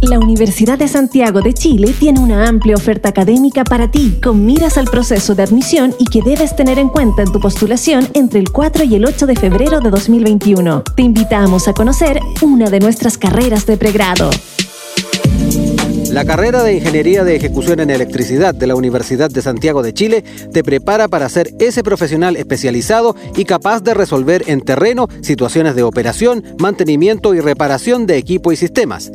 La Universidad de Santiago de Chile tiene una amplia oferta académica para ti, con miras al proceso de admisión y que debes tener en cuenta en tu postulación entre el 4 y el 8 de febrero de 2021. Te invitamos a conocer una de nuestras carreras de pregrado. La carrera de Ingeniería de Ejecución en Electricidad de la Universidad de Santiago de Chile te prepara para ser ese profesional especializado y capaz de resolver en terreno situaciones de operación, mantenimiento y reparación de equipo y sistemas.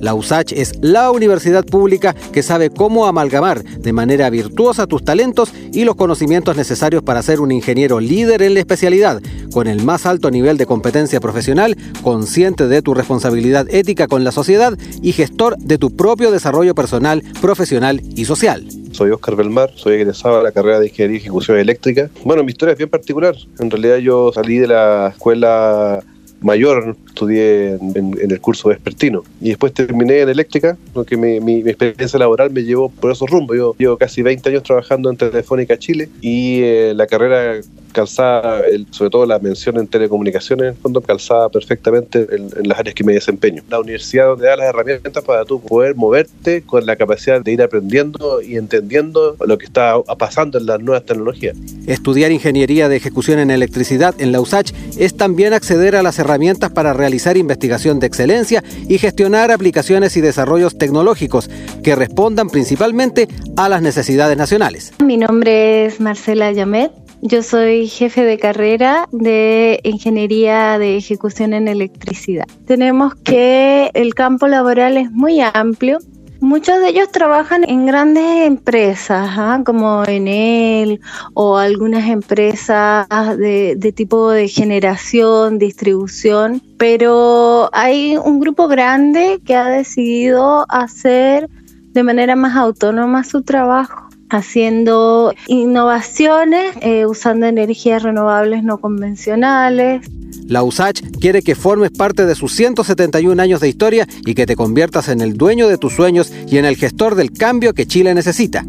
La USACH es la universidad pública que sabe cómo amalgamar de manera virtuosa tus talentos y los conocimientos necesarios para ser un ingeniero líder en la especialidad, con el más alto nivel de competencia profesional, consciente de tu responsabilidad ética con la sociedad y gestor de tu propio desarrollo personal, profesional y social. Soy Oscar Belmar, soy egresado de la carrera de Ingeniería y Ejecución Eléctrica. Bueno, mi historia es bien particular. En realidad yo salí de la escuela mayor, estudié en, el curso vespertino y después terminé en eléctrica, porque mi, mi, experiencia laboral me llevó por esos rumbos. Yo llevo casi 20 años trabajando en Telefónica Chile y eh, la carrera calzada, sobre todo la mención en telecomunicaciones, en el fondo calzada perfectamente en, las áreas que me desempeño. La universidad donde da las herramientas para tú poder moverte con la capacidad de ir aprendiendo y entendiendo lo que está pasando en las nuevas tecnologías. Estudiar ingeniería de ejecución en electricidad en la USACH es también acceder a las herramientas para realizar investigación de excelencia y gestionar aplicaciones y desarrollos tecnológicos que respondan principalmente a las necesidades nacionales. Mi nombre es Marcela Yamet. Yo soy jefe de carrera de Ingeniería de Ejecución en Electricidad. Tenemos que el campo laboral es muy amplio. Muchos de ellos trabajan en grandes empresas, ¿ah? como Enel o algunas empresas de, de tipo de generación, distribución, pero hay un grupo grande que ha decidido hacer de manera más autónoma su trabajo haciendo innovaciones, eh, usando energías renovables no convencionales. La USACH quiere que formes parte de sus 171 años de historia y que te conviertas en el dueño de tus sueños y en el gestor del cambio que Chile necesita.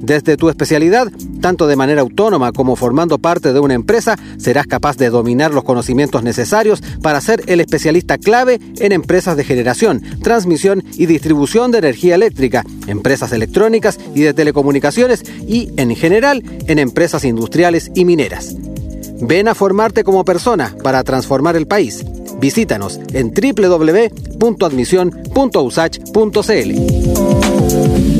Desde tu especialidad, tanto de manera autónoma como formando parte de una empresa, serás capaz de dominar los conocimientos necesarios para ser el especialista clave en empresas de generación, transmisión y distribución de energía eléctrica, empresas electrónicas y de telecomunicaciones y, en general, en empresas industriales y mineras. Ven a formarte como persona para transformar el país. Visítanos en www.admisión.usach.cl.